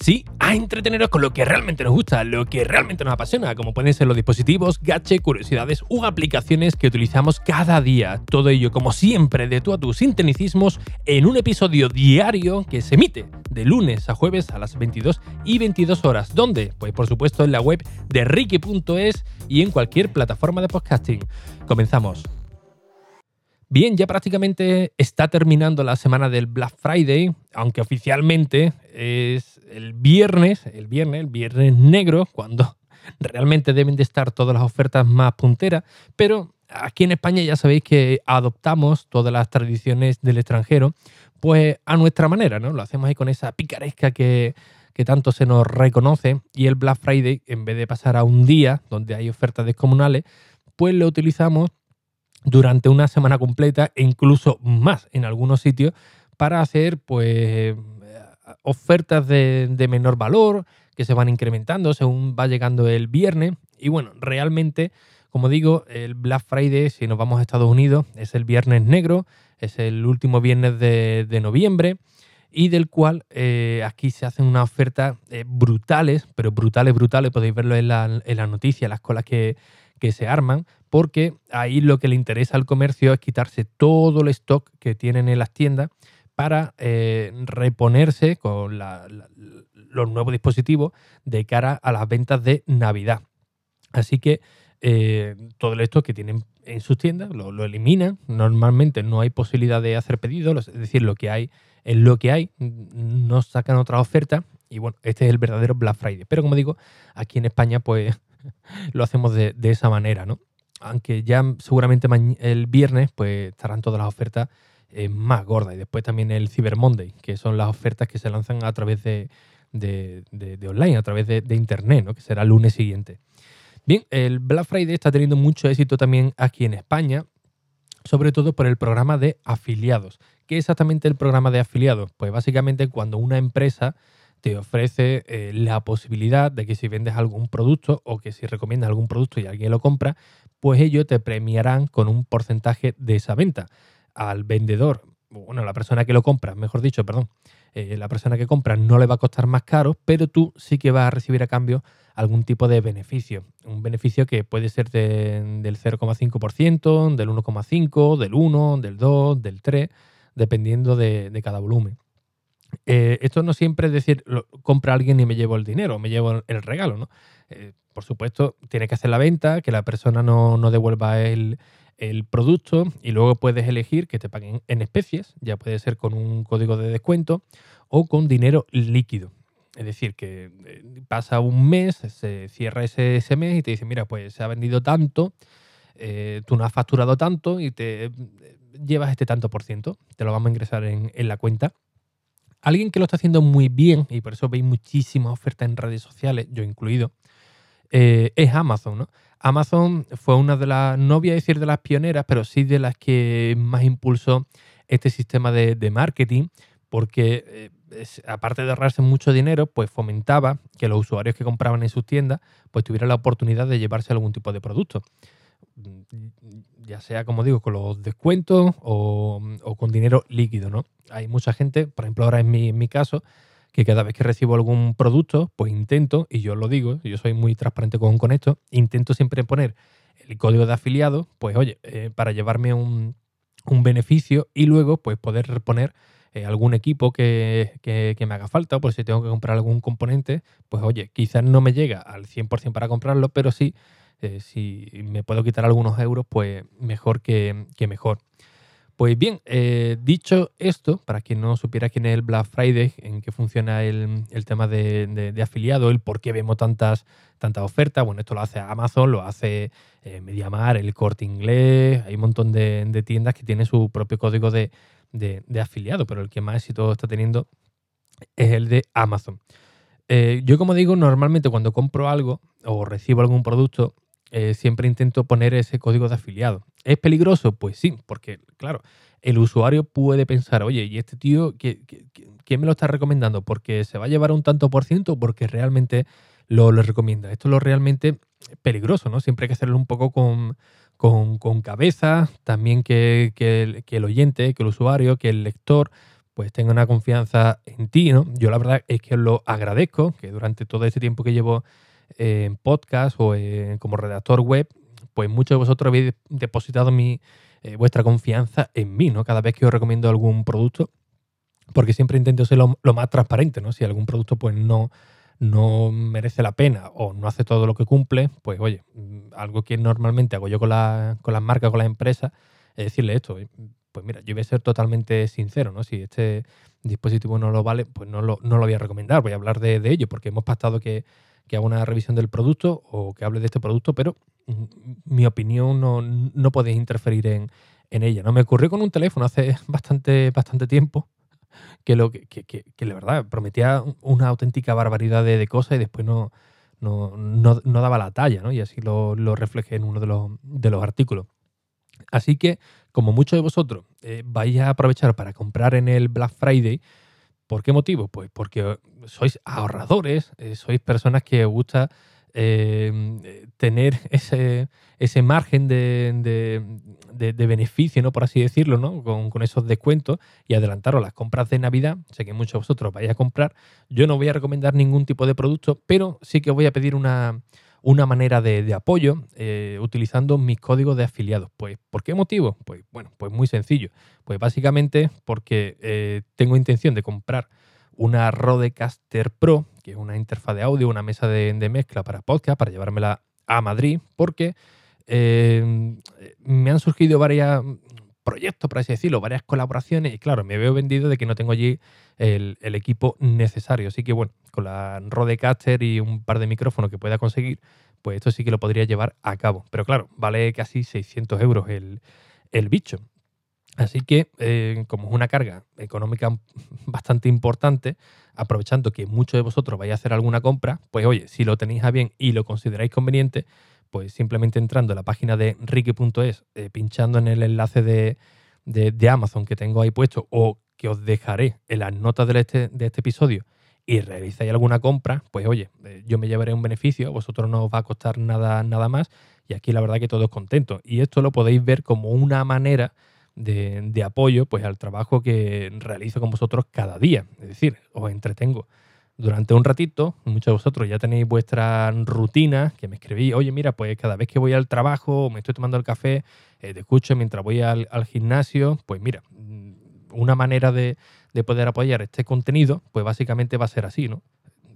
Sí, a entreteneros con lo que realmente nos gusta, lo que realmente nos apasiona, como pueden ser los dispositivos, gache, curiosidades u aplicaciones que utilizamos cada día. Todo ello, como siempre, de tú a tus sinteticismos en un episodio diario que se emite de lunes a jueves a las 22 y 22 horas. ¿Dónde? Pues por supuesto en la web de Ricky.es y en cualquier plataforma de podcasting. Comenzamos. Bien, ya prácticamente está terminando la semana del Black Friday, aunque oficialmente es el viernes, el viernes, el viernes negro, cuando realmente deben de estar todas las ofertas más punteras, pero aquí en España ya sabéis que adoptamos todas las tradiciones del extranjero, pues a nuestra manera, ¿no? Lo hacemos ahí con esa picaresca que, que tanto se nos reconoce y el Black Friday, en vez de pasar a un día donde hay ofertas descomunales, pues lo utilizamos durante una semana completa e incluso más en algunos sitios para hacer pues ofertas de, menor valor que se van incrementando según va llegando el viernes. Y bueno realmente como digo el Black Friday si nos vamos a Estados Unidos es el viernes negro es el último viernes de, noviembre y del cual eh, aquí se hacen unas ofertas eh, brutales, pero brutales, brutales, podéis verlo en la, en la noticia, las colas que, que se arman, porque ahí lo que le interesa al comercio es quitarse todo el stock que tienen en las tiendas para eh, reponerse con los nuevos dispositivos de cara a las ventas de Navidad. Así que eh, todo el stock que tienen en sus tiendas lo, lo, eliminan. Normalmente no hay posibilidad de hacer pedidos, es decir, lo que hay es lo que hay, no sacan otra oferta. Y bueno, este es el verdadero Black Friday. Pero como digo, aquí en España, pues lo hacemos de, esa manera, ¿no? Aunque ya seguramente el viernes pues estarán todas las ofertas eh, más gordas. Y después también el Cyber Monday, que son las ofertas que se lanzan a través de, online, a través de, internet, ¿no? Que será el lunes siguiente. Bien, el Black Friday está teniendo mucho éxito también aquí en España, sobre todo por el programa de afiliados. ¿Qué es exactamente el programa de afiliados? Pues básicamente cuando una empresa te ofrece eh, la posibilidad de que si vendes algún producto o que si recomiendas algún producto y alguien lo compra, pues ellos te premiarán con un porcentaje de esa venta. Al vendedor, bueno, la persona que lo compra, mejor dicho, perdón, eh, la persona que compra no le va a costar más caro, pero tú sí que vas a recibir a cambio algún tipo de beneficio. Un beneficio que puede ser del 0,5%, del 1,5%, del 1, del 2, del 3, dependiendo de cada volumen. Eh, esto no siempre es decir, compra alguien y me llevo el dinero, me llevo el regalo, ¿no? Eh, por supuesto, tiene que hacer la venta, que la persona no, devuelva el, producto y luego puedes elegir que te paguen en especies, ya puede ser con un código de descuento o con dinero líquido. Es decir, que eh, pasa un mes, se cierra ese, mes y te dice, mira, pues se ha vendido tanto, tú no has facturado tanto y te llevas este tanto por ciento, te lo vamos a ingresar en la cuenta Alguien que lo está haciendo muy bien, y por eso veis muchísimas ofertas en redes sociales, yo incluido, eh, es Amazon. ¿no? Amazon fue una de las, no voy a decir de las pioneras, pero sí de las que más impulsó este sistema de, marketing, porque eh, aparte de ahorrarse mucho dinero, pues fomentaba que los usuarios que compraban en sus tiendas pues tuvieran la oportunidad de llevarse algún tipo de producto ya sea, como digo, con los descuentos o, con dinero líquido, ¿no? Hay mucha gente, por ejemplo, ahora en mi, caso, que cada vez que recibo algún producto, pues intento, y yo lo digo, yo soy muy transparente con, con esto, intento siempre poner el código de afiliado, pues oye, eh, para llevarme un, beneficio y luego pues poder reponer eh, algún equipo que, que, que, me haga falta, o por si tengo que comprar algún componente, pues oye, quizás no me llega al 100% para comprarlo, pero sí eh, si me puedo quitar algunos euros, pues mejor que, mejor. Pues bien, eh, dicho esto, para quien no supiera quién es el Black Friday, en qué funciona el, tema de, afiliado, el por qué vemos tantas, tantas ofertas, bueno, esto lo hace Amazon, lo hace eh, Mediamar, el Corte Inglés, hay un montón de, tiendas que tienen su propio código de, afiliado, pero el que más éxito está teniendo es el de Amazon. yo como digo, normalmente cuando compro algo o recibo algún producto, eh, siempre intento poner ese código de afiliado. ¿Es peligroso? Pues sí, porque claro, el usuario puede pensar, oye, ¿y este tío qué, me lo está recomendando? ¿Porque se va a llevar un tanto por ciento o porque realmente lo, recomienda? Esto es lo realmente peligroso, ¿no? Siempre hay que hacerlo un poco con, con, cabeza, también que, que, el oyente, que el usuario, que el lector pues tenga una confianza en ti, ¿no? Yo la verdad es que lo agradezco, que durante todo este tiempo que llevo en podcast o como redactor web, pues muchos de vosotros habéis depositado mi, eh, vuestra confianza en mí, ¿no? Cada vez que os recomiendo algún producto, porque siempre intento ser lo, más transparente, ¿no? Si algún producto pues no, no merece la pena o no hace todo lo que cumple, pues oye, algo que normalmente hago yo con, la, con las marcas, con las empresas, es decirle esto, pues mira, yo voy a ser totalmente sincero, ¿no? Si este dispositivo no lo vale, pues no lo, no lo voy a recomendar, voy a hablar de, de ello, porque hemos pactado que, que haga una revisión del producto o que hable de este producto, pero mi opinión no, no podéis interferir en, ella. ¿no? Me ocurrió con un teléfono hace bastante, bastante tiempo que, lo, que, que, que, la verdad prometía una auténtica barbaridad de, cosas y después no, no, no, daba la talla, ¿no? Y así lo, lo reflejé en uno de los, de los artículos. Así que, como muchos de vosotros eh, vais a aprovechar para comprar en el Black Friday, ¿por qué motivo? Pues porque sois ahorradores, eh, sois personas que os gusta eh, tener ese, ese margen de, de, beneficio, ¿no? por así decirlo, ¿no? Con, esos descuentos y adelantaros las compras de Navidad. Sé que muchos de vosotros vais a comprar. Yo no voy a recomendar ningún tipo de producto, pero sí que os voy a pedir una, una manera de, apoyo eh, utilizando mis códigos de afiliados. Pues, ¿por qué motivo? Pues bueno, pues muy sencillo. Pues básicamente porque eh, tengo intención de comprar una Rodecaster Pro, que es una interfaz de audio, una mesa de, mezcla para podcast, para llevármela a Madrid, porque eh, me han surgido varios proyectos, por así decirlo, varias colaboraciones, y claro, me veo vendido de que no tengo allí el, equipo necesario. Así que bueno, con la Rodecaster y un par de micrófonos que pueda conseguir, pues esto sí que lo podría llevar a cabo. Pero claro, vale casi 600 euros el, el bicho. Así que, eh, como es una carga económica bastante importante, aprovechando que muchos de vosotros vais a hacer alguna compra, pues oye, si lo tenéis a bien y lo consideráis conveniente, pues simplemente entrando a la página de ricky.es, eh, pinchando en el enlace de, Amazon que tengo ahí puesto o que os dejaré en las notas de este, de este episodio y realizáis alguna compra, pues oye, eh, yo me llevaré un beneficio, a vosotros no os va a costar nada, nada más y aquí la verdad que todos contentos. Y esto lo podéis ver como una manera de, apoyo pues, al trabajo que realizo con vosotros cada día. Es decir, os entretengo durante un ratito. Muchos de vosotros ya tenéis vuestra rutina, que me escribí, oye, mira, pues cada vez que voy al trabajo me estoy tomando el café, eh, te escucho mientras voy al, gimnasio, pues mira, mm, una manera de, de, poder apoyar este contenido, pues básicamente va a ser así, ¿no?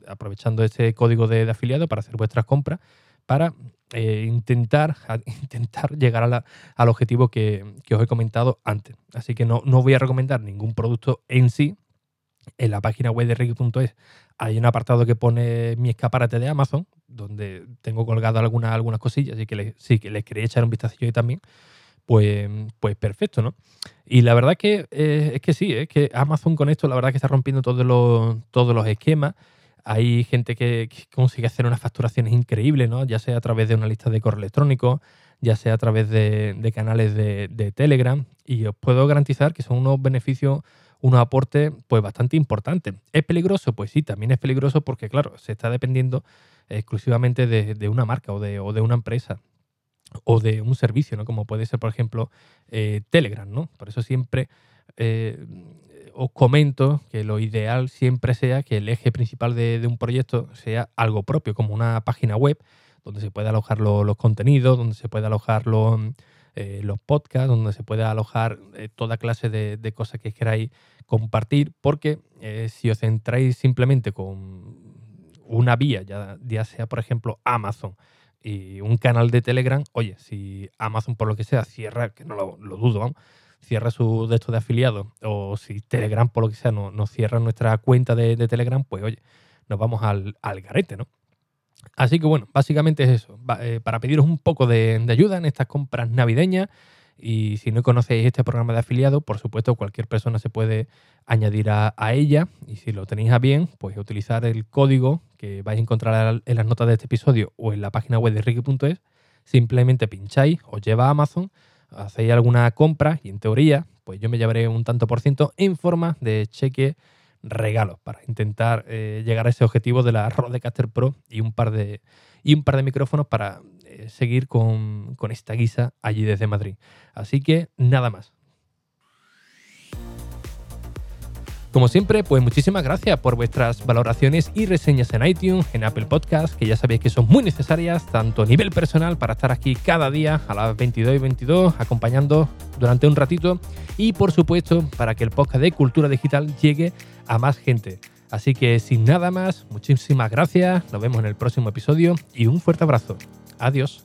Aprovechando este código de, afiliado para hacer vuestras compras, para eh, intentar, intentar llegar al objetivo que, os he comentado antes. Así que no, no voy a recomendar ningún producto en sí. En la página web de Ricky.es hay un apartado que pone mi escaparate de Amazon, donde tengo colgado algunas, algunas cosillas, así que sí que les quería echar un vistazo yo también. Pues, pues perfecto, ¿no? Y la verdad que eh, es que sí, es que Amazon con esto la verdad que está rompiendo todos los, todos los esquemas. Hay gente que, consigue hacer unas facturaciones increíbles, ¿no? Ya sea a través de una lista de correo electrónico, ya sea a través de, canales de, Telegram. Y os puedo garantizar que son unos beneficios, unos aportes, pues bastante importantes. ¿Es peligroso? Pues sí, también es peligroso porque, claro, se está dependiendo exclusivamente de, una marca o de, una empresa o de un servicio, ¿no? Como puede ser, por ejemplo, eh, Telegram, ¿no? Por eso siempre eh, os comento que lo ideal siempre sea que el eje principal de, un proyecto sea algo propio, como una página web donde se pueda alojar los contenidos, donde se pueda alojar los, eh, los podcasts, donde se pueda alojar toda clase de, cosas que queráis compartir, porque eh, si os centráis simplemente con una vía, ya, ya sea por ejemplo Amazon, y un canal de Telegram, oye, si Amazon por lo que sea cierra, que no lo, dudo, cierra su de estos de afiliados o si Telegram, por lo que sea, nos no cierra nuestra cuenta de, Telegram, pues oye, nos vamos al, al, garete, ¿no? Así que bueno, básicamente es eso, eh, para pediros un poco de, ayuda en estas compras navideñas. Y si no conocéis este programa de afiliado, por supuesto, cualquier persona se puede añadir a, ella. Y si lo tenéis a bien, pues utilizar el código que vais a encontrar en las notas de este episodio o en la página web de Ricky.es. Simplemente pincháis, os lleva a Amazon hacéis alguna compra y en teoría, pues yo me llevaré un tanto por ciento en forma de cheque regalo para intentar eh, llegar a ese objetivo de la Rodecaster Pro y un par de, y un par de micrófonos para seguir con, con esta guisa allí desde Madrid. Así que nada más. Como siempre, pues muchísimas gracias por vuestras valoraciones y reseñas en iTunes, en Apple Podcast, que ya sabéis que son muy necesarias, tanto a nivel personal para estar aquí cada día a las 22 y 22 acompañando durante un ratito y por supuesto para que el podcast de Cultura Digital llegue a más gente. Así que sin nada más, muchísimas gracias, nos vemos en el próximo episodio y un fuerte abrazo. Adiós.